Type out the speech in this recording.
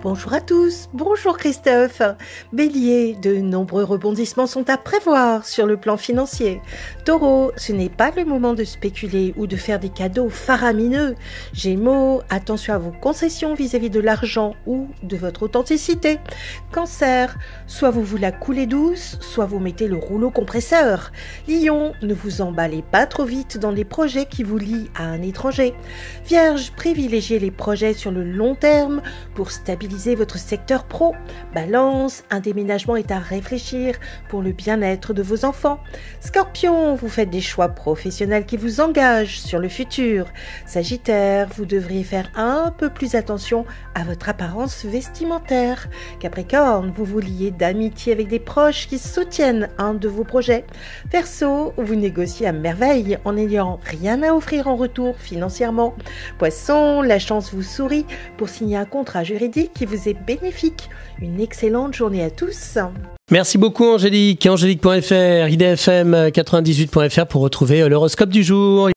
Bonjour à tous, bonjour Christophe. Bélier, de nombreux rebondissements sont à prévoir sur le plan financier. Taureau, ce n'est pas le moment de spéculer ou de faire des cadeaux faramineux. Gémeaux, attention à vos concessions vis-à-vis de l'argent ou de votre authenticité. Cancer, soit vous vous la coulez douce, soit vous mettez le rouleau compresseur. Lion, ne vous emballez pas trop vite dans les projets qui vous lient à un étranger. Vierge, privilégiez les projets sur le long terme pour stabiliser votre secteur pro. Balance, un déménagement est à réfléchir pour le bien-être de vos enfants. Scorpion, vous faites des choix professionnels qui vous engagent sur le futur. Sagittaire, vous devriez faire un peu plus attention à votre apparence vestimentaire. Capricorne, vous vous liez d'amitié avec des proches qui soutiennent un de vos projets. Verseau, vous négociez à merveille en n'ayant rien à offrir en retour financièrement. Poisson, la chance vous sourit pour signer un contrat juridique qui vous est bénéfique. Une excellente journée à tous. Merci beaucoup Angélique. Angélique.fr, idfm98.fr pour retrouver l'horoscope du jour.